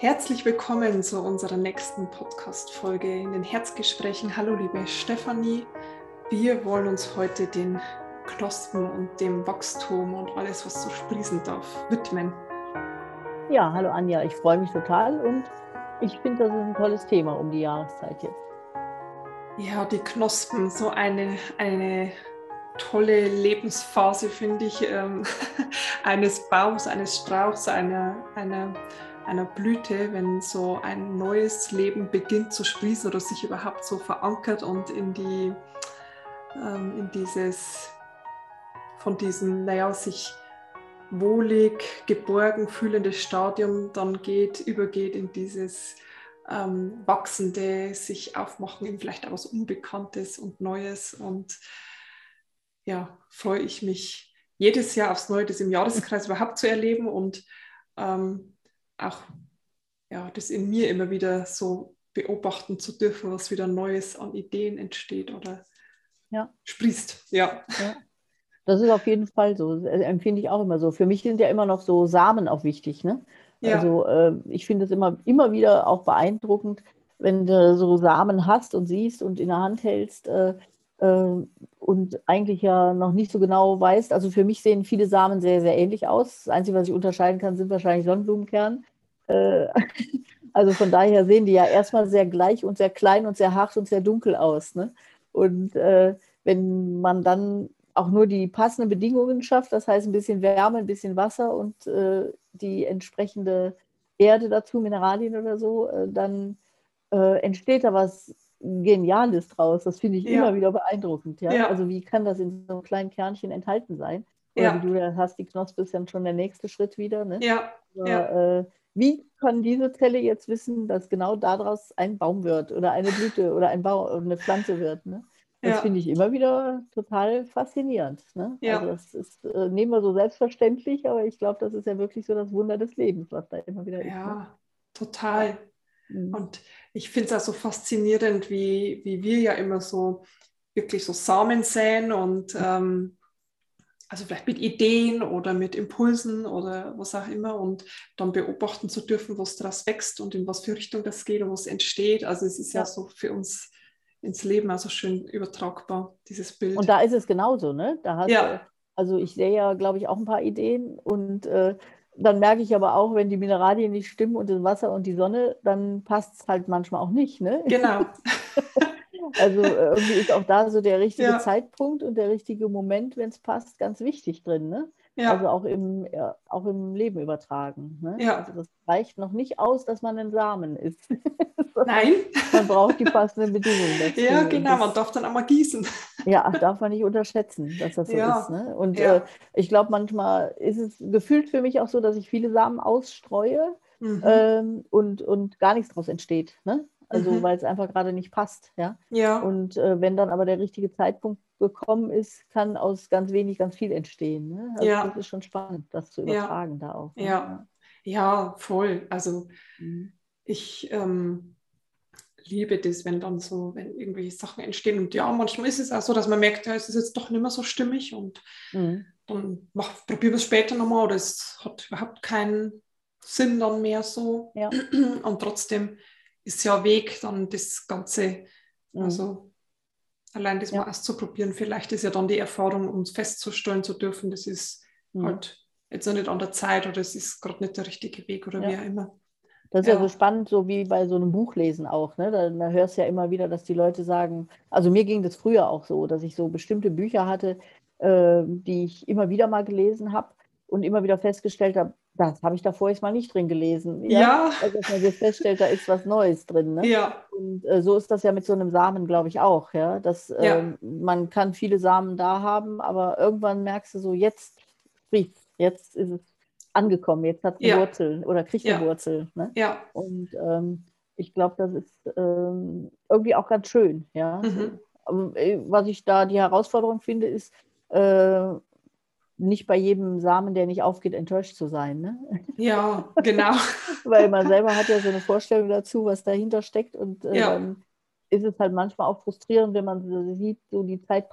Herzlich willkommen zu unserer nächsten Podcast-Folge in den Herzgesprächen. Hallo, liebe Stefanie. Wir wollen uns heute den Knospen und dem Wachstum und alles, was so sprießen darf, widmen. Ja, hallo Anja, ich freue mich total und ich finde, das ist ein tolles Thema um die Jahreszeit jetzt. Ja, die Knospen, so eine, eine tolle Lebensphase, finde ich, ähm, eines Baums, eines Strauchs, einer, einer einer Blüte, wenn so ein neues Leben beginnt zu sprießen oder sich überhaupt so verankert und in die ähm, in dieses von diesem, naja, sich wohlig, geborgen fühlende Stadium dann geht, übergeht in dieses ähm, wachsende, sich aufmachen in vielleicht auch was Unbekanntes und Neues. Und ja, freue ich mich jedes Jahr aufs Neue, das im Jahreskreis überhaupt zu erleben und ähm, auch ja, das in mir immer wieder so beobachten zu dürfen, was wieder Neues an Ideen entsteht oder ja. sprießt. Ja. ja. Das ist auf jeden Fall so. Das empfinde ich auch immer so. Für mich sind ja immer noch so Samen auch wichtig. Ne? Ja. Also äh, ich finde es immer, immer wieder auch beeindruckend, wenn du so Samen hast und siehst und in der Hand hältst äh, äh, und eigentlich ja noch nicht so genau weißt. Also für mich sehen viele Samen sehr, sehr ähnlich aus. Das Einzige, was ich unterscheiden kann, sind wahrscheinlich Sonnenblumenkern. Äh, also von daher sehen die ja erstmal sehr gleich und sehr klein und sehr hart und sehr dunkel aus. Ne? Und äh, wenn man dann auch nur die passenden Bedingungen schafft, das heißt ein bisschen Wärme, ein bisschen Wasser und äh, die entsprechende Erde dazu, Mineralien oder so, äh, dann äh, entsteht da was Geniales draus. Das finde ich ja. immer wieder beeindruckend. Ja? ja? Also wie kann das in so einem kleinen Kernchen enthalten sein? Oder ja. wie du da hast, die Knospe ist dann schon der nächste Schritt wieder. Ne? Ja. Aber, ja. Äh, wie kann diese Zelle jetzt wissen, dass genau daraus ein Baum wird oder eine Blüte oder ein Baum, eine Pflanze wird? Ne? Das ja. finde ich immer wieder total faszinierend. Ne? Ja. Also das ist, äh, nehmen wir so selbstverständlich, aber ich glaube, das ist ja wirklich so das Wunder des Lebens, was da immer wieder ist. Ja, ne? total. Mhm. Und ich finde es auch so faszinierend, wie, wie wir ja immer so wirklich so Samen säen und ähm, also vielleicht mit Ideen oder mit Impulsen oder was auch immer und dann beobachten zu dürfen, was daraus wächst und in was für Richtung das geht und was entsteht. Also es ist ja, ja so für uns ins Leben also schön übertragbar, dieses Bild. Und da ist es genauso, ne? Da hast ja. Du, also ich sehe ja, glaube ich, auch ein paar Ideen und äh, dann merke ich aber auch, wenn die Mineralien nicht stimmen und das Wasser und die Sonne, dann passt es halt manchmal auch nicht, ne? Genau. Also äh, irgendwie ist auch da so der richtige ja. Zeitpunkt und der richtige Moment, wenn es passt, ganz wichtig drin. Ne? Ja. Also auch im, ja, auch im Leben übertragen. Ne? Ja. Also das reicht noch nicht aus, dass man ein Samen ist. Nein. man braucht die passenden Bedingungen dazu. Ja, genau, man darf dann auch mal gießen. Ja, darf man nicht unterschätzen, dass das so ja. ist. Ne? Und äh, ich glaube, manchmal ist es gefühlt für mich auch so, dass ich viele Samen ausstreue mhm. ähm, und, und gar nichts daraus entsteht. Ne? also mhm. weil es einfach gerade nicht passt. Ja. ja. Und äh, wenn dann aber der richtige Zeitpunkt gekommen ist, kann aus ganz wenig ganz viel entstehen. Ne? Also ja. Das ist schon spannend, das zu übertragen ja. da auch. Ne? Ja. ja, voll. Also mhm. ich ähm, liebe das, wenn dann so, wenn irgendwelche Sachen entstehen. Und ja, manchmal ist es auch so, dass man merkt, ja, es ist jetzt doch nicht mehr so stimmig und mhm. dann mach, probieren wir es später nochmal oder es hat überhaupt keinen Sinn dann mehr so. Ja. Und trotzdem ist ja Weg, dann das Ganze, mhm. also allein das ja. mal auszuprobieren. Vielleicht ist ja dann die Erfahrung, uns festzustellen zu dürfen, das ist mhm. halt jetzt noch nicht an der Zeit oder es ist gerade nicht der richtige Weg oder ja. wie auch immer. Das ist ja. ja. so spannend, so wie bei so einem Buchlesen auch. Ne? Da, da hörst du ja immer wieder, dass die Leute sagen, also mir ging das früher auch so, dass ich so bestimmte Bücher hatte, äh, die ich immer wieder mal gelesen habe und immer wieder festgestellt habe, das habe ich davor jetzt mal nicht drin gelesen. Ja. ja. Also, dass man jetzt feststellt, da ist was Neues drin. Ne? Ja. Und äh, so ist das ja mit so einem Samen, glaube ich, auch. Ja? Dass, ja. Äh, man kann viele Samen da haben, aber irgendwann merkst du so, jetzt spricht jetzt ist es angekommen, jetzt hat es ja. Wurzeln oder kriegt eine Wurzel. Ne? Ja. Und ähm, ich glaube, das ist ähm, irgendwie auch ganz schön. Ja? Mhm. So, ähm, was ich da die Herausforderung finde, ist, äh, nicht bei jedem Samen, der nicht aufgeht, enttäuscht zu sein. Ne? Ja, genau. Weil man selber hat ja so eine Vorstellung dazu, was dahinter steckt. Und äh, ja. dann ist es halt manchmal auch frustrierend, wenn man sieht, so die Zeit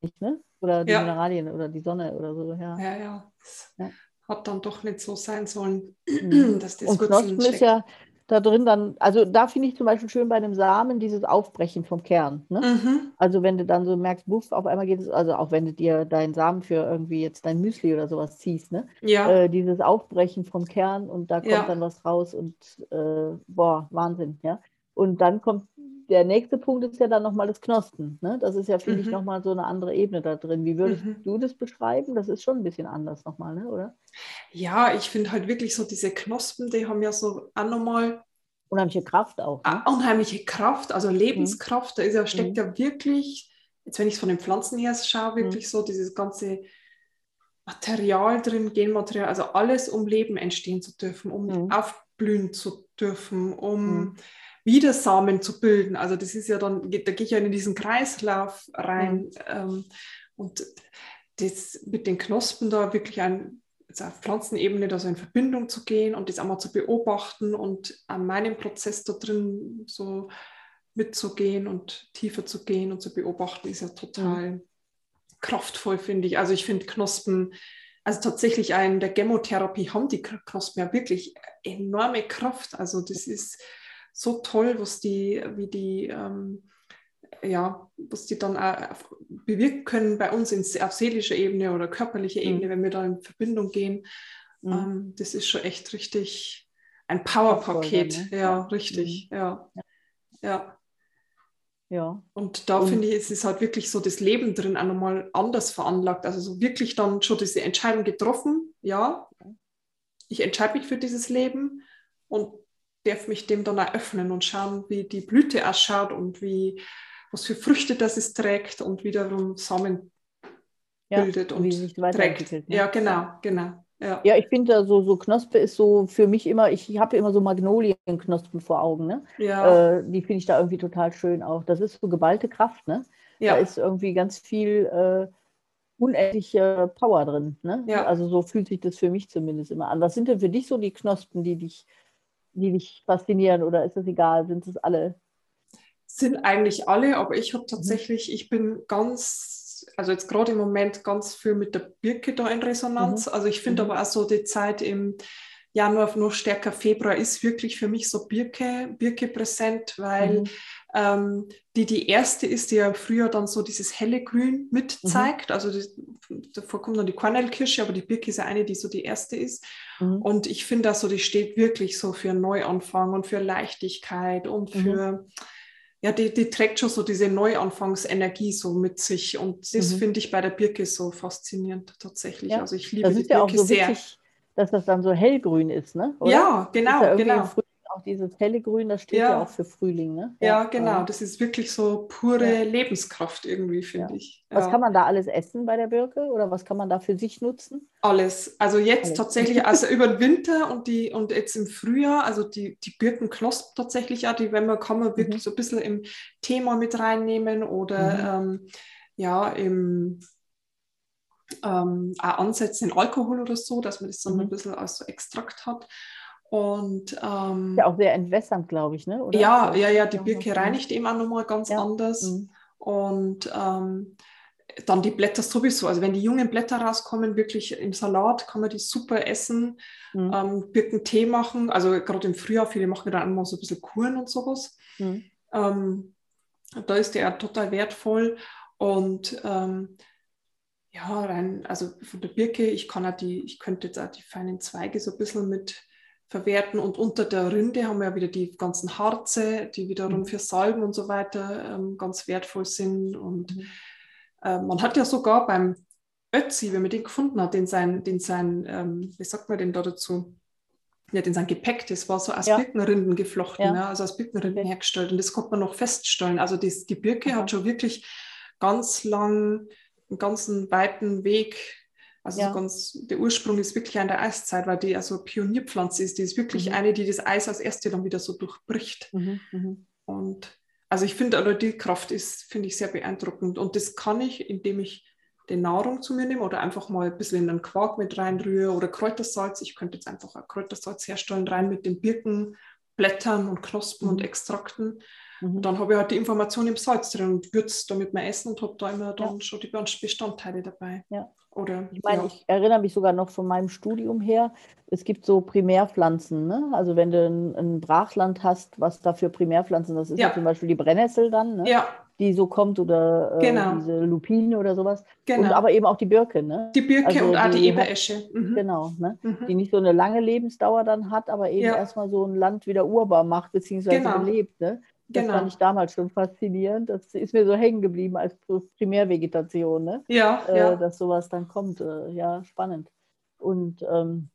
nicht, ne? Oder die ja. Mineralien oder die Sonne oder so. Ja, ja. ja. ja. Hat dann doch nicht so sein sollen, mhm. dass das Und Knospen ist ja, da drin dann, also da finde ich zum Beispiel schön bei dem Samen dieses Aufbrechen vom Kern. Ne? Mhm. Also wenn du dann so merkst, buff, auf einmal geht es, also auch wenn du dir deinen Samen für irgendwie jetzt dein Müsli oder sowas ziehst, ne? Ja. Äh, dieses Aufbrechen vom Kern und da kommt ja. dann was raus und äh, boah, Wahnsinn, ja. Und dann kommt der nächste Punkt ist ja dann nochmal das Knospen. Ne? Das ist ja, finde mhm. ich, nochmal so eine andere Ebene da drin. Wie würdest mhm. du das beschreiben? Das ist schon ein bisschen anders nochmal, ne? oder? Ja, ich finde halt wirklich so diese Knospen, die haben ja so auch nochmal. Unheimliche Kraft auch. Ne? Unheimliche Kraft, also Lebenskraft. Mhm. Da ist ja, steckt mhm. ja wirklich, jetzt wenn ich es von den Pflanzen her schaue, wirklich mhm. so dieses ganze Material drin, Genmaterial, also alles, um Leben entstehen zu dürfen, um mhm. aufblühen zu dürfen, um wieder Samen zu bilden. Also das ist ja dann, da gehe ich ja in diesen Kreislauf rein. Mhm. Ähm, und das mit den Knospen da wirklich ein, also auf Pflanzenebene da so in Verbindung zu gehen und das einmal zu beobachten und an meinem Prozess da drin so mitzugehen und tiefer zu gehen und zu beobachten, ist ja total mhm. kraftvoll, finde ich. Also ich finde Knospen, also tatsächlich in der Chemotherapie haben die Knospen ja wirklich enorme Kraft. Also das ist so toll, was die, wie die, ähm, ja, was die dann bewirken können bei uns in, auf seelischer Ebene oder körperlicher Ebene, mhm. wenn wir da in Verbindung gehen. Mhm. Ähm, das ist schon echt richtig ein Powerpaket. Ne? Ja, richtig. Mhm. Ja. ja. Ja. Und da finde ich, es ist halt wirklich so das Leben drin auch nochmal anders veranlagt. Also so wirklich dann schon diese Entscheidung getroffen, ja, ich entscheide mich für dieses Leben und darf mich dem dann eröffnen und schauen, wie die Blüte ausschaut und wie, was für Früchte das es trägt und wiederum Samen ja, bildet und, und trägt. Ne? Ja, genau, genau. Ja, ja ich finde, so, so Knospe ist so für mich immer, ich habe immer so Magnolienknospen vor Augen. Ne? Ja. Äh, die finde ich da irgendwie total schön auch. Das ist so geballte Kraft. Ne? Ja. Da ist irgendwie ganz viel äh, unendliche Power drin. Ne? Ja. Also so fühlt sich das für mich zumindest immer an. Was sind denn für dich so die Knospen, die dich die dich faszinieren oder ist es egal? Sind es alle? Sind eigentlich alle, aber ich habe tatsächlich, ich bin ganz, also jetzt gerade im Moment ganz viel mit der Birke da in Resonanz. Mhm. Also ich finde mhm. aber auch so die Zeit im Januar noch stärker, Februar ist wirklich für mich so Birke, Birke präsent, weil mhm. Ähm, die die erste ist, die ja früher dann so dieses helle Grün mit mhm. Also die, davor kommt dann die Kornelkirsche, aber die Birke ist ja eine, die so die erste ist. Mhm. Und ich finde das so, die steht wirklich so für Neuanfang und für Leichtigkeit und mhm. für ja, die, die trägt schon so diese Neuanfangsenergie so mit sich. Und das mhm. finde ich bei der Birke so faszinierend tatsächlich. Ja. Also ich liebe die Birke so sehr. Witzig, dass das dann so hellgrün ist, ne? Oder? Ja, genau, ja genau. Auch dieses helle Grün, das steht ja, ja auch für Frühling, ne? Ja, ja genau. Das ist wirklich so pure Lebenskraft irgendwie, finde ich. Was kann man da alles essen bei der Birke oder was kann man da für sich nutzen? Alles. Also jetzt alles. tatsächlich, also über den Winter und die und jetzt im Frühjahr, also die, die Birkenknospen tatsächlich ja, die, wenn man kann man wirklich mhm. so ein bisschen im Thema mit reinnehmen oder mhm. ähm, ja, im ähm, auch ansetzen in Alkohol oder so, dass man das dann mhm. ein bisschen als so Extrakt hat. Und ähm, ja auch sehr entwässernd, glaube ich, ne? Oder? Ja, ja, ja, die Birke reinigt eben auch nochmal ganz ja. anders. Mhm. Und ähm, dann die Blätter sowieso. Also wenn die jungen Blätter rauskommen, wirklich im Salat kann man die super essen. Mhm. Ähm, Birkentee machen. Also gerade im Frühjahr, viele machen dann immer so ein bisschen Kuren und sowas. Mhm. Ähm, da ist der total wertvoll. Und ähm, ja, rein, also von der Birke, ich kann auch die, ich könnte jetzt auch die feinen Zweige so ein bisschen mit verwerten und unter der Rinde haben wir ja wieder die ganzen Harze, die wiederum mhm. für Salben und so weiter ähm, ganz wertvoll sind und mhm. äh, man hat ja sogar beim Ötzi, wenn man den gefunden hat, den sein, den sein ähm, wie sagt man denn da dazu? Ja, den sein Gepäck, das war so aus ja. Birkenrinden geflochten, ja. Ja, also aus Birkenrinden okay. hergestellt und das konnte man noch feststellen. Also das, die Birke Aha. hat schon wirklich ganz lang einen ganzen weiten Weg. Also ja. ganz, der Ursprung ist wirklich an der Eiszeit, weil die also Pionierpflanze ist. Die ist wirklich mhm. eine, die das Eis als erste dann wieder so durchbricht. Mhm. Mhm. Und also ich finde, also die Kraft ist, finde ich sehr beeindruckend. Und das kann ich, indem ich die Nahrung zu mir nehme oder einfach mal ein bisschen in einen Quark mit reinrühre oder Kräutersalz. Ich könnte jetzt einfach ein Kräutersalz herstellen, rein mit den Birkenblättern und Knospen und mhm. Extrakten. Mhm. Und dann habe ich halt die Information im Salz drin und würze damit mein Essen und habe da immer dann ja. schon die Bestandteile dabei. Ja. Oder, ich meine, ja. ich erinnere mich sogar noch von meinem Studium her, es gibt so Primärpflanzen. Ne? Also wenn du ein, ein, Brachland hast, was da für Primärpflanzen, das ist ja, ja zum Beispiel die Brennnessel dann, ne? ja. die so kommt oder äh, genau. diese Lupine oder sowas. Genau. Und aber eben auch die Birke. Ne? Die Birke also und auch die, die Eberesche. Mhm. Genau, ne? Mhm. die nicht so eine lange Lebensdauer dann hat, aber eben erstmal so ein Land wieder urbar macht, beziehungsweise genau. belebt. Ne? Das genau. fand ich damals schon faszinierend. Das ist mir so hängen geblieben als Primärvegetation, ne? ja, äh, ja. dass sowas dann kommt. Äh, ja, spannend. Und ähm,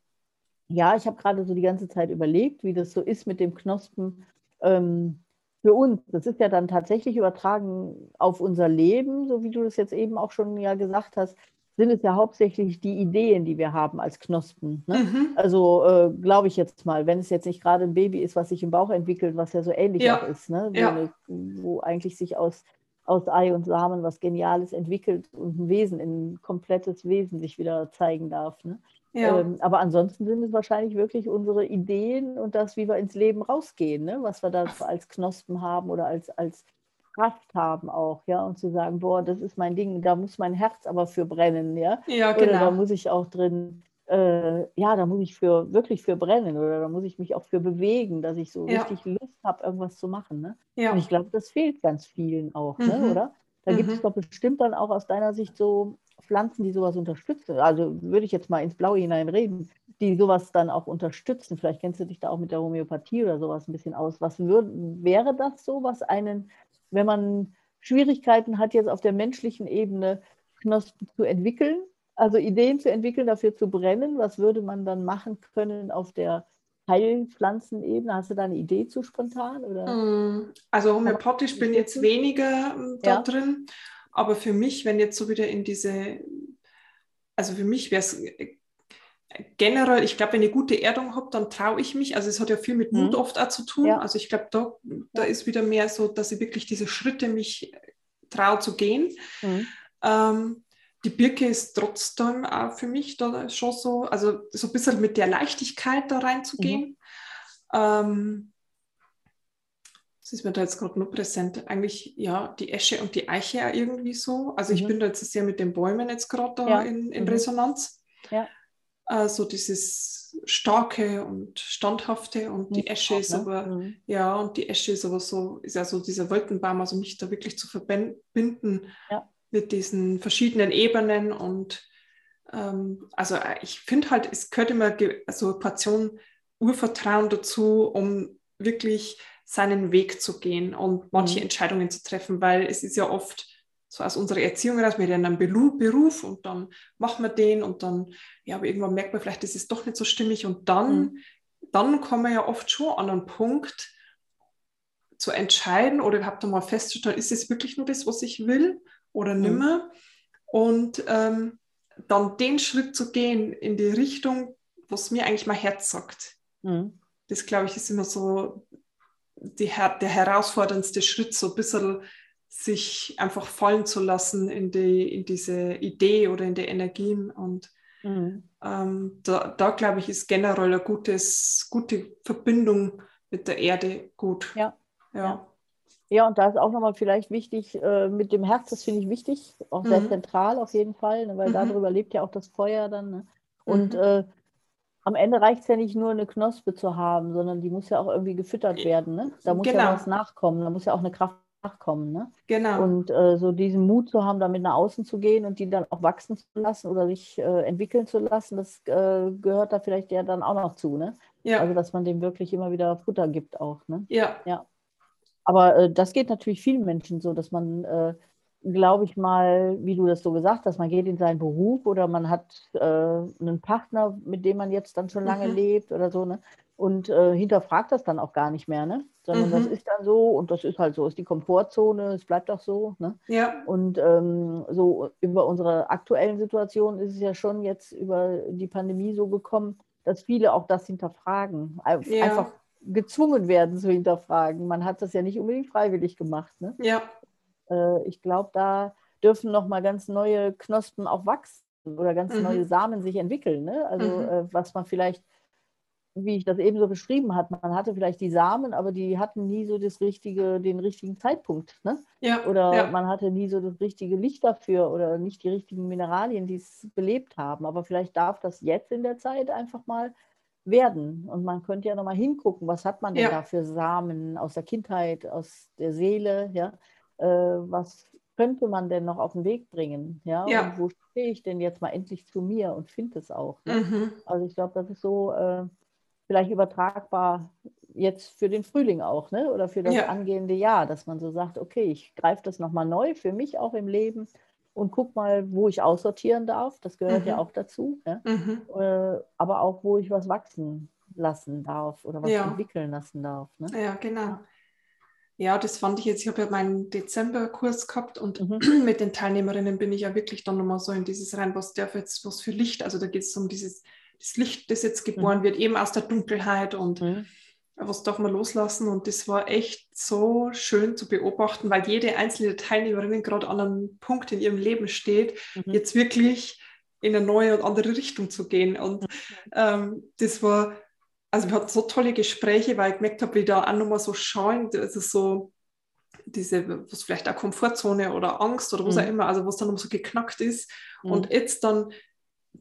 ja, ich habe gerade so die ganze Zeit überlegt, wie das so ist mit dem Knospen ähm, für uns. Das ist ja dann tatsächlich übertragen auf unser Leben, so wie du das jetzt eben auch schon ja gesagt hast sind es ja hauptsächlich die Ideen, die wir haben als Knospen. Ne? Mhm. Also äh, glaube ich jetzt mal, wenn es jetzt nicht gerade ein Baby ist, was sich im Bauch entwickelt, was ja so ähnlich ja. auch ist, ne? ja. eine, wo eigentlich sich aus, aus Ei und Samen was Geniales entwickelt und ein Wesen, ein komplettes Wesen sich wieder zeigen darf. Ne? Ja. Ähm, aber ansonsten sind es wahrscheinlich wirklich unsere Ideen und das, wie wir ins Leben rausgehen, ne? was wir da als Knospen haben oder als, als Kraft haben auch, ja, und zu sagen, boah, das ist mein Ding, da muss mein Herz aber für brennen, ja. Ja, genau. Oder da muss ich auch drin, äh, ja, da muss ich für wirklich für brennen oder da muss ich mich auch für bewegen, dass ich so ja. richtig Lust habe, irgendwas zu machen. Ne? Ja. Und ich glaube, das fehlt ganz vielen auch, ne, mhm. ne, oder? Da mhm. gibt es doch bestimmt dann auch aus deiner Sicht so Pflanzen, die sowas unterstützen. Also würde ich jetzt mal ins Blaue hinein reden, die sowas dann auch unterstützen. Vielleicht kennst du dich da auch mit der Homöopathie oder sowas ein bisschen aus. Was würd, wäre das so, was einen wenn man Schwierigkeiten hat, jetzt auf der menschlichen Ebene Knospen zu entwickeln, also Ideen zu entwickeln, dafür zu brennen, was würde man dann machen können auf der Heilpflanzenebene? Hast du da eine Idee zu spontan? Oder? Mm, also homöopathisch bin ich jetzt weniger ähm, da ja. drin, aber für mich, wenn jetzt so wieder in diese, also für mich wäre es generell, ich glaube, wenn ich gute Erdung habe, dann traue ich mich. Also es hat ja viel mit Mut mhm. oft auch zu tun. Ja. Also ich glaube, da, da ist wieder mehr so, dass ich wirklich diese Schritte mich traue zu gehen. Mhm. Ähm, die Birke ist trotzdem auch für mich da schon so, also so ein bisschen mit der Leichtigkeit da reinzugehen. Mhm. Ähm, das ist mir da jetzt gerade nur präsent. Eigentlich, ja, die Esche und die Eiche irgendwie so. Also ich mhm. bin da jetzt sehr mit den Bäumen jetzt gerade da ja. in, in mhm. Resonanz. Ja äh, so dieses starke und standhafte und die Esche ist ne? aber mhm. ja und die Esche ist aber so ist ja so dieser Wolkenbaum also mich da wirklich zu verbinden ja. mit diesen verschiedenen Ebenen und ähm, also äh, ich finde halt es gehört immer so eine Portion Urvertrauen dazu um wirklich seinen Weg zu gehen und manche mhm. Entscheidungen zu treffen weil es ist ja oft so aus unserer Erziehung heraus, wir lernen einen Beruf und dann machen wir den und dann, ja, aber irgendwann merkt man vielleicht, das ist doch nicht so stimmig und dann, mhm. dann kommen wir ja oft schon an einen Punkt zu entscheiden oder überhaupt einmal festzustellen, ist es wirklich nur das, was ich will oder mhm. nimmer und ähm, dann den Schritt zu gehen in die Richtung, was mir eigentlich mein Herz sagt. Mhm. Das, glaube ich, ist immer so die, der herausforderndste Schritt, so ein bisschen sich einfach fallen zu lassen in, die, in diese Idee oder in die Energien. Und mhm. ähm, da, da glaube ich, ist generell eine gutes, gute Verbindung mit der Erde gut. Ja. ja. ja. und da ist auch nochmal vielleicht wichtig, äh, mit dem Herz, das finde ich wichtig, auch sehr mhm. zentral auf jeden Fall, ne, weil mhm. darüber lebt ja auch das Feuer dann. Ne? Und mhm. äh, am Ende reicht es ja nicht nur eine Knospe zu haben, sondern die muss ja auch irgendwie gefüttert werden. Ne? Da muss genau. ja was nachkommen, da muss ja auch eine Kraft nachkommen. Ne? Genau. Und äh, so diesen Mut zu haben, damit nach außen zu gehen und die dann auch wachsen zu lassen oder sich äh, entwickeln zu lassen, das äh, gehört da vielleicht ja dann auch noch zu. Ne? Ja. Also, dass man dem wirklich immer wieder Futter gibt auch. Ne? Ja. ja. Aber äh, das geht natürlich vielen Menschen so, dass man äh, glaube ich mal, wie du das so gesagt hast, man geht in seinen Beruf oder man hat äh, einen Partner, mit dem man jetzt dann schon lange mhm. lebt oder so, ne? Und äh, hinterfragt das dann auch gar nicht mehr, ne? Sondern mhm. das ist dann so und das ist halt so, ist die Komfortzone, es bleibt auch so, ne? Ja. Und ähm, so über unsere aktuellen Situation ist es ja schon jetzt über die Pandemie so gekommen, dass viele auch das hinterfragen, ja. einfach gezwungen werden zu hinterfragen. Man hat das ja nicht unbedingt freiwillig gemacht, ne? Ja äh, ich glaube, da dürfen noch mal ganz neue Knospen auch wachsen oder ganz mhm. neue Samen sich entwickeln. Ne? Also mhm. äh, was man vielleicht wie ich das eben so beschrieben habe, man hatte vielleicht die Samen, aber die hatten nie so das richtige, den richtigen Zeitpunkt. Ne? Ja, oder ja. man hatte nie so das richtige Licht dafür oder nicht die richtigen Mineralien, die es belebt haben. Aber vielleicht darf das jetzt in der Zeit einfach mal werden. Und man könnte ja nochmal hingucken, was hat man denn ja. da für Samen aus der Kindheit, aus der Seele, ja? Äh, was könnte man denn noch auf den Weg bringen? Ja, ja. Und wo stehe ich denn jetzt mal endlich zu mir und finde es auch? Ne? Mhm. Also ich glaube, das ist so äh, vielleicht übertragbar jetzt für den Frühling auch, ne? Oder für das ja. angehende Jahr, dass man so sagt, okay, ich greife das nochmal neu für mich auch im Leben und guck mal, wo ich aussortieren darf. Das gehört mhm. ja auch dazu. Ja? Mhm. Äh, aber auch, wo ich was wachsen lassen darf oder was ja. entwickeln lassen darf. Ne? Ja, genau. Ja, das fand ich jetzt, ich habe ja meinen Dezemberkurs gehabt und mhm. mit den Teilnehmerinnen bin ich ja wirklich dann nochmal so in dieses rein, was darf jetzt, was für Licht, also da geht es um dieses das Licht, das jetzt geboren mhm. wird, eben aus der Dunkelheit und mhm. was darf man loslassen und das war echt so schön zu beobachten, weil jede einzelne Teilnehmerin gerade an einem Punkt in ihrem Leben steht, mhm. jetzt wirklich in eine neue und andere Richtung zu gehen und mhm. ähm, das war also wir hatten so tolle Gespräche, weil ich gemerkt habe, wie da auch nochmal so schauen, also so diese, was vielleicht auch Komfortzone oder Angst oder was mhm. auch immer, also was dann nochmal so geknackt ist. Mhm. Und jetzt dann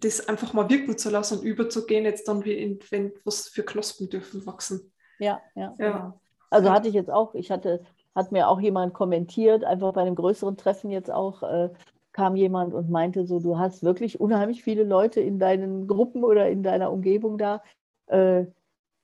das einfach mal wirken zu lassen und überzugehen, jetzt dann wie in, wenn was für Knospen dürfen wachsen. Ja, ja. ja. Genau. Also hatte ich jetzt auch, ich hatte, hat mir auch jemand kommentiert, einfach bei einem größeren Treffen jetzt auch, äh, kam jemand und meinte so, du hast wirklich unheimlich viele Leute in deinen Gruppen oder in deiner Umgebung da, äh,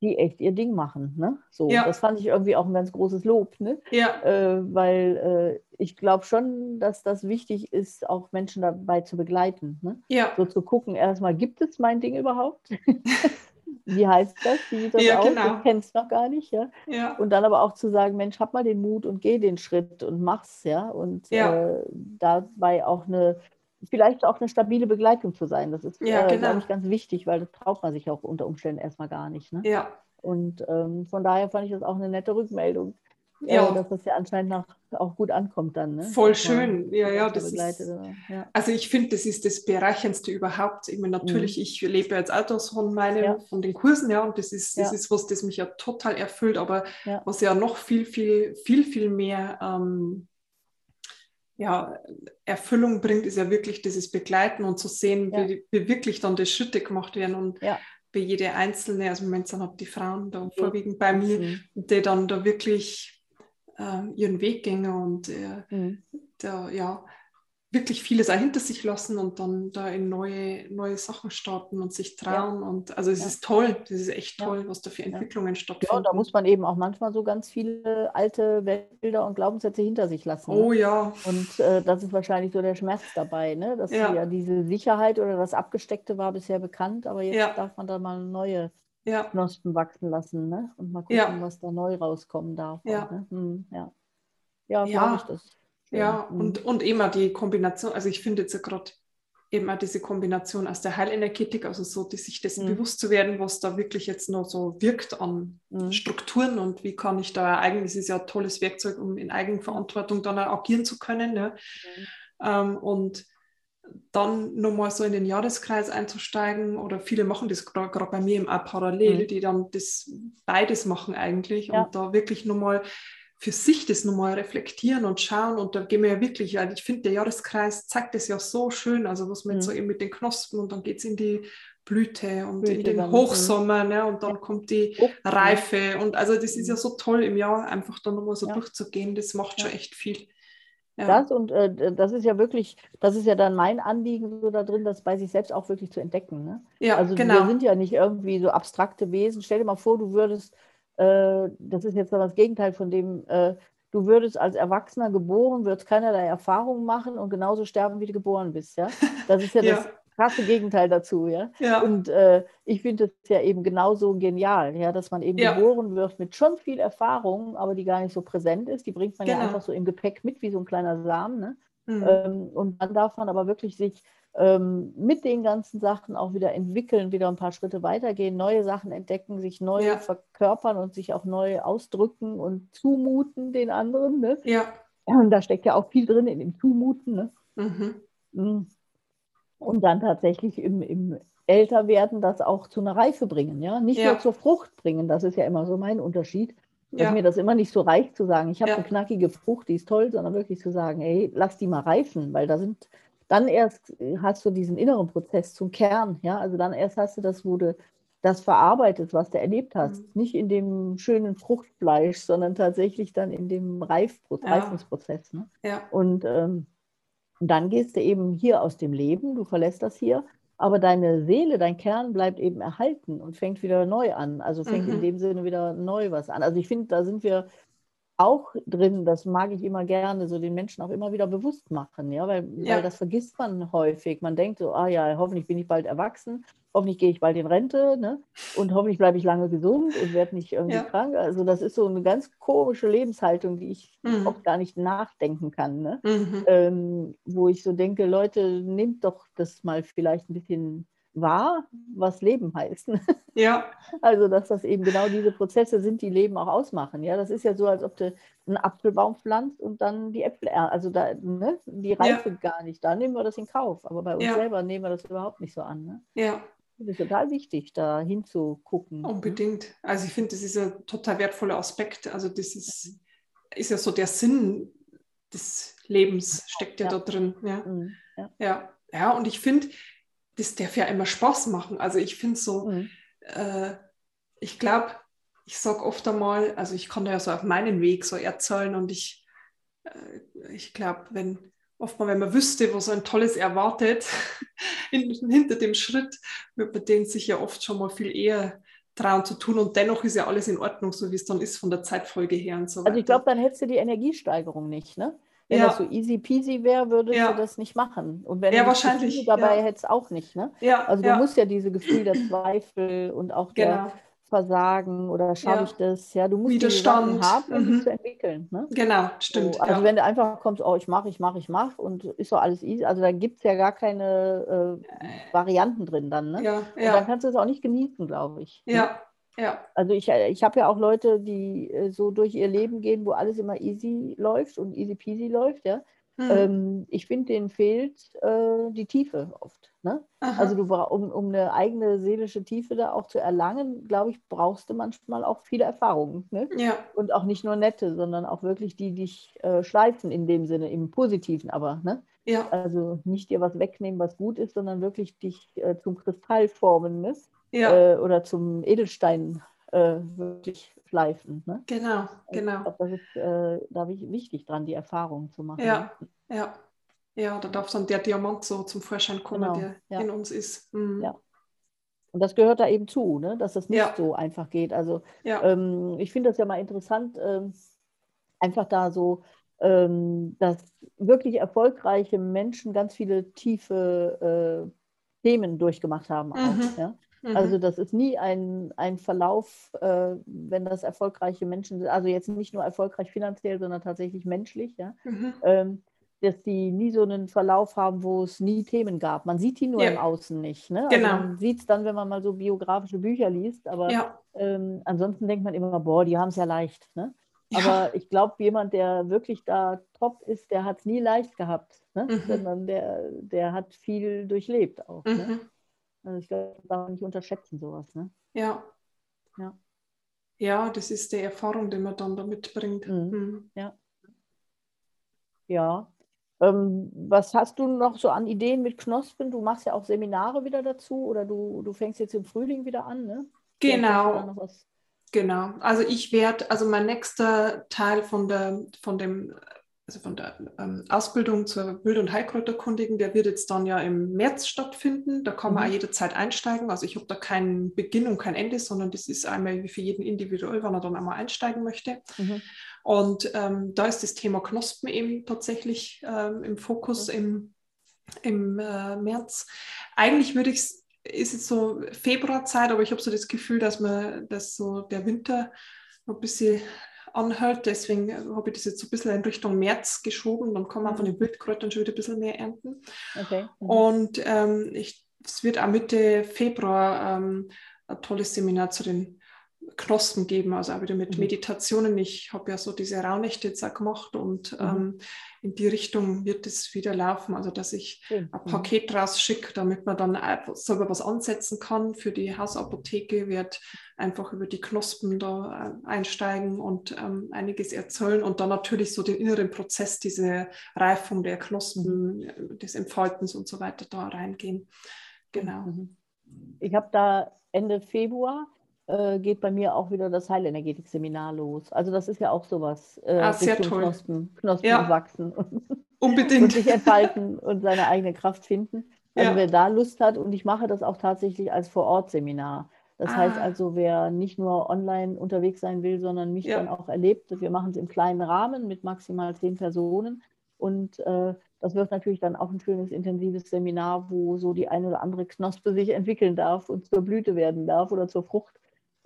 die echt ihr Ding machen. Ne? So, ja. Das fand ich irgendwie auch ein ganz großes Lob. Ne? Ja. Äh, weil äh, ich glaube schon, dass das wichtig ist, auch Menschen dabei zu begleiten. Ne? Ja. So zu gucken, erstmal, gibt es mein Ding überhaupt? Wie heißt das? Wie sieht das ja, aus? Genau. Ich kenne es noch gar nicht. Ja? ja? Und dann aber auch zu sagen, Mensch, hab mal den Mut und geh den Schritt und mach's, ja. Und ja. Äh, dabei auch eine vielleicht auch eine stabile Begleitung zu sein. Das ist, ja, äh, genau. glaube ich, ganz wichtig, weil das traut man sich auch unter Umständen erstmal gar nicht. Ne? Ja. Und ähm, von daher fand ich das auch eine nette Rückmeldung, äh, ja. Äh, dass das ja anscheinend nach, auch gut ankommt dann. Ne? Voll schön, ja, ja, das ist, ja. Also ich finde, das ist das Bereicherndste überhaupt. Ich meine, natürlich, mhm. ich lebe jetzt auch von meinem, ja. von den Kursen, ja, und das ist, das ist was, das mich ja total erfüllt, aber was ja noch viel, viel, viel, viel mehr ähm, ja, Erfüllung bringt, ist ja wirklich dieses Begleiten und zu sehen, ja. wie, wie, wirklich dann die Schritte gemacht werden und ja. bei jede einzelne, also im Moment sind halt die Frauen da vorwiegend bei mir, mhm. die dann da wirklich äh, ihren Weg gehen und äh, mhm. da, ja, wirklich vieles auch hinter sich lassen und dann da in neue, neue Sachen starten und sich trauen. Ja. Und also es ja. ist toll, das ist echt toll, ja. was da für Entwicklungen stattfinden. Ja, da muss man eben auch manchmal so ganz viele alte Weltbilder und Glaubenssätze hinter sich lassen. Ne? Oh ja. Und äh, das ist wahrscheinlich so der Schmerz dabei, ne? dass ja. diese Sicherheit oder das Abgesteckte war bisher bekannt, aber jetzt darf man da mal neue Knospen wachsen lassen ne? und mal gucken, was da neu rauskommen darf. Ja, ne? hm, ja. ja, glaube ich das. Ja, mhm. und, und immer die Kombination, also ich finde jetzt ja gerade eben diese Kombination aus der Heilenergetik, also so, die, sich dessen mhm. bewusst zu werden, was da wirklich jetzt noch so wirkt an mhm. Strukturen und wie kann ich da eigentlich, es ist ja ein tolles Werkzeug, um in Eigenverantwortung dann auch agieren zu können. Ne? Mhm. Ähm, und dann nochmal so in den Jahreskreis einzusteigen oder viele machen das gerade bei mir im auch parallel, mhm. die dann das beides machen eigentlich ja. und da wirklich nochmal für sich das nochmal reflektieren und schauen. Und da gehen wir ja wirklich, also ich finde, der Jahreskreis zeigt das ja so schön, also was man mhm. so eben mit den Knospen und dann geht es in die Blüte und Blüte in den dann, Hochsommer ne, und dann ja. kommt die oh, Reife. Und also das ist ja so toll im Jahr, einfach da nochmal so ja. durchzugehen, das macht ja. schon echt viel. Ja. Das und äh, das ist ja wirklich, das ist ja dann mein Anliegen so da drin, das bei sich selbst auch wirklich zu entdecken. Ne? Ja, also genau. wir sind ja nicht irgendwie so abstrakte Wesen. Stell dir mal vor, du würdest das ist jetzt das Gegenteil von dem, äh, du würdest als Erwachsener geboren, würdest keinerlei Erfahrungen machen und genauso sterben, wie du geboren bist. Ja? Das ist ja, ja. das krasse Gegenteil dazu. Ja? ja. Und äh, ich finde es ja eben genauso genial, ja? dass man eben ja. geboren wird mit schon viel Erfahrung, aber die gar nicht so präsent ist. Die bringt man genau. ja einfach so im Gepäck mit, wie so ein kleiner Samen. Ne? Mhm. Ähm, und dann darf man aber wirklich sich ähm, mit den ganzen Sachen auch wieder entwickeln, wieder ein paar Schritte weitergehen, neue Sachen entdecken, sich neu ja. verkörpern und sich auch neu ausdrücken und zumuten den anderen. Ne? Ja. Und da steckt ja auch viel drin in dem Zumuten. Ne? Mhm. mhm. Und dann tatsächlich im, im älter werden, das auch zu einer Reife bringen, ja. Nicht ja. nur zur Frucht bringen, das ist ja immer so mein Unterschied. Dass ja. mir das immer nicht so reicht zu sagen, ich habe ja. eine knackige Frucht, die ist toll, sondern wirklich zu sagen, ey, lass die mal reifen, weil da sind, dann erst hast du diesen inneren Prozess zum Kern, ja. Also dann erst hast du das, wo du das verarbeitet, was du erlebt hast. Mhm. Nicht in dem schönen Fruchtfleisch, sondern tatsächlich dann in dem Reifprozess, ja. Reifungsprozess. Ne? Ja. Und ähm, dann gehst du eben hier aus dem Leben, du verlässt das hier, aber deine Seele, dein Kern bleibt eben erhalten und fängt wieder neu an. Also fängt mhm. in dem Sinne wieder neu was an. Also ich finde, da sind wir auch drin, das mag ich immer gerne, so den Menschen auch immer wieder bewusst machen, ja, weil, ja. weil das vergisst man häufig. Man denkt so, ah ja, hoffentlich bin ich bald erwachsen, hoffentlich gehe ich bald in Rente, ne? Und hoffentlich bleibe ich lange gesund und werde nicht irgendwie ja. krank. Also das ist so eine ganz komische Lebenshaltung, die ich mhm. oft gar nicht nachdenken kann, ne? Mhm. Ähm, wo ich so denke, Leute, nehmt doch das mal vielleicht ein bisschen wahr, was Leben heißt. Ja. Also, dass das eben genau diese Prozesse sind, die Leben auch ausmachen. Ja, das ist ja so, als ob du einen Apfelbaum pflanzt und dann die Äpfel, also da, ne, die Reife ja. gar nicht. Da nehmen wir das in Kauf. Aber bei uns ja. selber nehmen wir das überhaupt nicht so an. Ne? Ja. Das ist total wichtig, da hinzugucken. Ne? Unbedingt. Also ich finde, das ist ein total wertvoller Aspekt. Also das ist, ist ja so der Sinn des Lebens, steckt ja, ja. da drin. Ja. Mhm. ja. Ja. ja, und ich finde, das darf ja immer Spaß machen. Also ich finde so, mhm. äh, ich glaube, ich sage oft einmal, also ich kann ja so auf meinen Weg so erzählen und ich, äh, ich glaube, wenn oft mal, wenn man wüsste, wo so ein tolles erwartet, hinter dem Schritt, wird man den sich ja oft schon mal viel eher trauen zu tun und dennoch ist ja alles in Ordnung, so wie es dann ist von der Zeitfolge her und so weiter. Also ich glaube, dann hättest du die Energiesteigerung nicht, ne? Wenn ja. das so easy peasy wäre, würdest ja. du das nicht machen. Und wenn ja, du wahrscheinlich. dabei ja. hättest auch nicht. Ne? Ja, also du musst ja diese Gefühle der Zweifel und auch genau. der Versagen oder schaffe ich das? Ja, du musst Widerstand die haben, um mhm. zu entwickeln. Ne? Genau, stimmt. So, also wenn du einfach kommst, oh, ich mache, ich mache, ich mache und ist so alles easy. Also da gibt es ja gar keine äh, Varianten drin dann. Ne? Ja, ja. Und dann kannst du es auch nicht genießen, glaube ich. Ne? Ja, ja. Also ich, äh, ich habe ja auch Leute, die äh, so durch ihr Leben gehen, wo alles immer easy läuft und easy peasy läuft, ja. Hm. Ähm, ich finde, denen fehlt äh, die Tiefe oft. Ne? Also du um, um eine eigene seelische Tiefe da auch zu erlangen, glaube ich, brauchst du manchmal auch viele Erfahrungen. Ne? Ja. Und auch nicht nur nette, sondern auch wirklich die, die dich äh, schleifen in dem Sinne, im Positiven aber. Ne? Ja. Also nicht dir was wegnehmen, was gut ist, sondern wirklich dich äh, zum Kristall formen. Ne? Ja. äh, oder zum Edelstein äh, wirklich schleifen. Ne? Genau, genau. Ich glaube, das ist äh, da wichtig dran, die Erfahrung zu machen. Ja, ne? ja. Ja, da darf dann der Diamant so zum Vorschein kommen, genau, der ja. in uns ist. Mhm. Ja. Und das gehört da eben zu, ne? dass das nicht ja. so einfach geht. Also ja. ähm, ich finde das ja mal interessant, ähm, einfach da so, ähm, dass wirklich erfolgreiche Menschen ganz viele tiefe äh, Themen durchgemacht haben. Auch, mhm. ja? Mhm. Also das ist nie ein, ein Verlauf, äh, wenn das erfolgreiche Menschen sind, also jetzt nicht nur erfolgreich finanziell, sondern tatsächlich menschlich, ja, mhm. ähm, dass die nie so einen Verlauf haben, wo es nie Themen gab. Man sieht die nur ja. im Außen nicht. Ne? Also genau. Also man sieht es dann, wenn man mal so biografische Bücher liest, aber ja. ähm, ansonsten denkt man immer, boah, die haben es ja leicht. Ne? Aber ja. ich glaube, jemand, der wirklich da top ist, der hat es nie leicht gehabt, ne? mhm. sondern der, der hat viel durchlebt auch. Ne? Mhm. Ne? Also ich glaube, das darf man nicht unterschätzen, sowas. Ne? Ja. ja. Ja, das ist die Erfahrung, die man dann da mitbringt. Mhm. Mhm. Ja. Ja. Ähm, was hast du noch so an Ideen mit Knospen? Du machst ja auch Seminare wieder dazu oder du, du fängst jetzt im Frühling wieder an, ne? Genau. Genau. Also ich werde, also mein nächster Teil von, der, von dem also von der ähm, Ausbildung zur Wild- und Heilkräuterkundigen, der wird jetzt dann ja im März stattfinden. Da kann man mhm. auch jederzeit einsteigen. Also ich habe da keinen Beginn und kein Ende, sondern das ist einmal wie für jeden individuell, wann er dann einmal einsteigen möchte. Mhm. Und ähm, da ist das Thema Knospen eben tatsächlich ähm, im Fokus mhm. im, im äh, März. Eigentlich würde ich es, ist jetzt so Februarzeit, aber ich habe so das Gefühl, dass man, dass so der Winter ein bisschen anhält. Deswegen habe ich das jetzt so ein bisschen in Richtung März geschoben. Dann kann man von den mhm. Wildkräutern schon wieder ein bisschen mehr ernten. Okay. Mhm. Und ähm, ich, es wird auch Mitte Februar ähm, ein tolles Seminar zu den Knospen geben, also auch wieder mit mhm. Meditationen. Ich habe ja so diese Rauhnächte jetzt auch gemacht und mhm. ähm, in die Richtung wird es wieder laufen, also dass ich mhm. ein Paket rausschicke, damit man dann selber was ansetzen kann. Für die Hausapotheke wird einfach über die Knospen da äh, einsteigen und ähm, einiges erzählen und dann natürlich so den inneren Prozess, diese Reifung der Knospen, mhm. äh, des Entfaltens und so weiter da reingehen. Genau. Mhm. Ich habe da Ende Februar äh, geht bei mir auch wieder das Heilenergetik-Seminar los. Also das ist ja auch sowas. Äh, ah, sehr toll. Knospen, Knospen ja. wachsen. Unbedingt. und sich entfalten und seine eigene Kraft finden. Also ja. wer da Lust hat, und ich mache das auch tatsächlich als Vor-Ort-Seminar. Das ah. heißt also, wer nicht nur online unterwegs sein will, sondern mich ja. dann auch erlebt, wir machen es im kleinen Rahmen mit maximal zehn Personen. Und äh, das wird natürlich dann auch ein schönes, intensives Seminar, wo so die eine oder andere Knospe sich entwickeln darf und zur Blüte werden darf oder zur Frucht.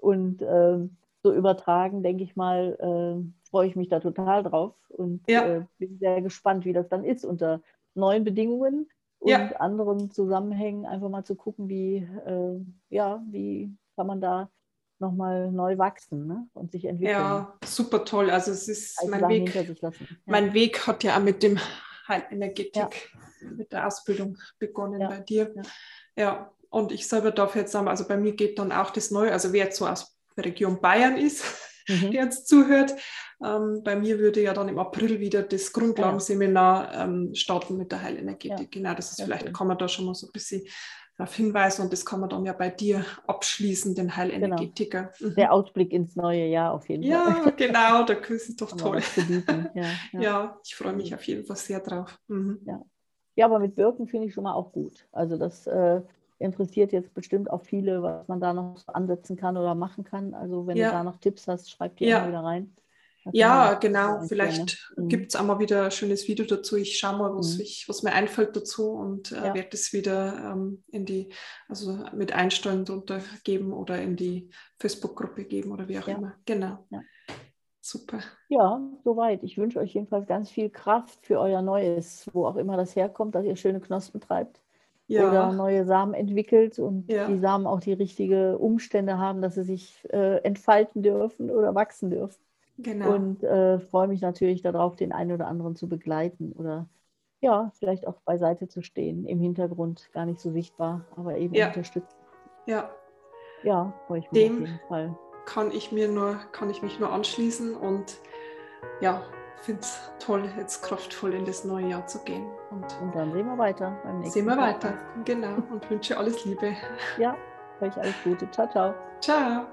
Und äh, so übertragen, denke ich mal, äh, freue ich mich da total drauf und ja. äh, bin sehr gespannt, wie das dann ist unter neuen Bedingungen und ja. anderen Zusammenhängen, einfach mal zu gucken, wie, äh, ja, wie kann man da nochmal neu wachsen ne? und sich entwickeln. Ja, super toll. Also es ist also mein Weg. Ja. Mein Weg hat ja auch mit dem Heilenergetik, ja. mit der Ausbildung begonnen bei dir. Ja. Und ich selber darf jetzt sagen, also bei mir geht dann auch das Neue, also wer jetzt so aus der Region Bayern ist, mhm. der jetzt zuhört, ähm, bei mir würde ja dann im April wieder das Grundlagenseminar ähm, starten mit der Heilenergetik. Ja. Genau, das ist ja, vielleicht, schön. kann man da schon mal so ein bisschen darauf hinweisen und das kann man dann ja bei dir abschließen, den Heilenergetiker. Genau. Mhm. Der Ausblick ins neue Jahr auf jeden ja, Fall. Ja, genau, der Kurs ist doch toll. Ja, ja. ich freue mich auf jeden Fall sehr drauf. Mhm. Ja. ja, aber mit Wirken finde ich schon mal auch gut. Also das äh, interessiert jetzt bestimmt auch viele, was man da noch ansetzen kann oder machen kann. Also wenn ja. du da noch Tipps hast, schreib die ja. wieder rein. Ja, genau. Vielleicht mhm. gibt es einmal wieder ein schönes Video dazu. Ich schaue mal, was, mhm. ich, was mir einfällt dazu und äh, ja. werde es wieder ähm, in die, also mit Einstellungen drunter geben oder in die Facebook-Gruppe geben oder wie auch ja. immer. Genau. Ja. Super. Ja, soweit. Ich wünsche euch jedenfalls ganz viel Kraft für euer Neues, wo auch immer das herkommt, dass ihr schöne Knospen treibt ja. oder neue Samen entwickelt und ja. die Samen auch die richtigen Umstände haben, dass sie sich äh, entfalten dürfen oder wachsen dürfen. Genau. Und äh, freue mich natürlich darauf, den einen oder anderen zu begleiten oder ja, vielleicht auch beiseite zu stehen, im Hintergrund gar nicht so sichtbar, aber eben ja. unterstützen. Ja. Ja, freue ich mich Dem auf jeden Fall. Kann ich mir nur, kann ich mich nur anschließen und ja, finde es toll, jetzt kraftvoll in das neue Jahr zu gehen. Und, und dann sehen wir weiter beim nächsten Sehen wir weiter, genau. Und wünsche alles Liebe. Ja, euch alles Gute. Ciao, ciao. Ciao.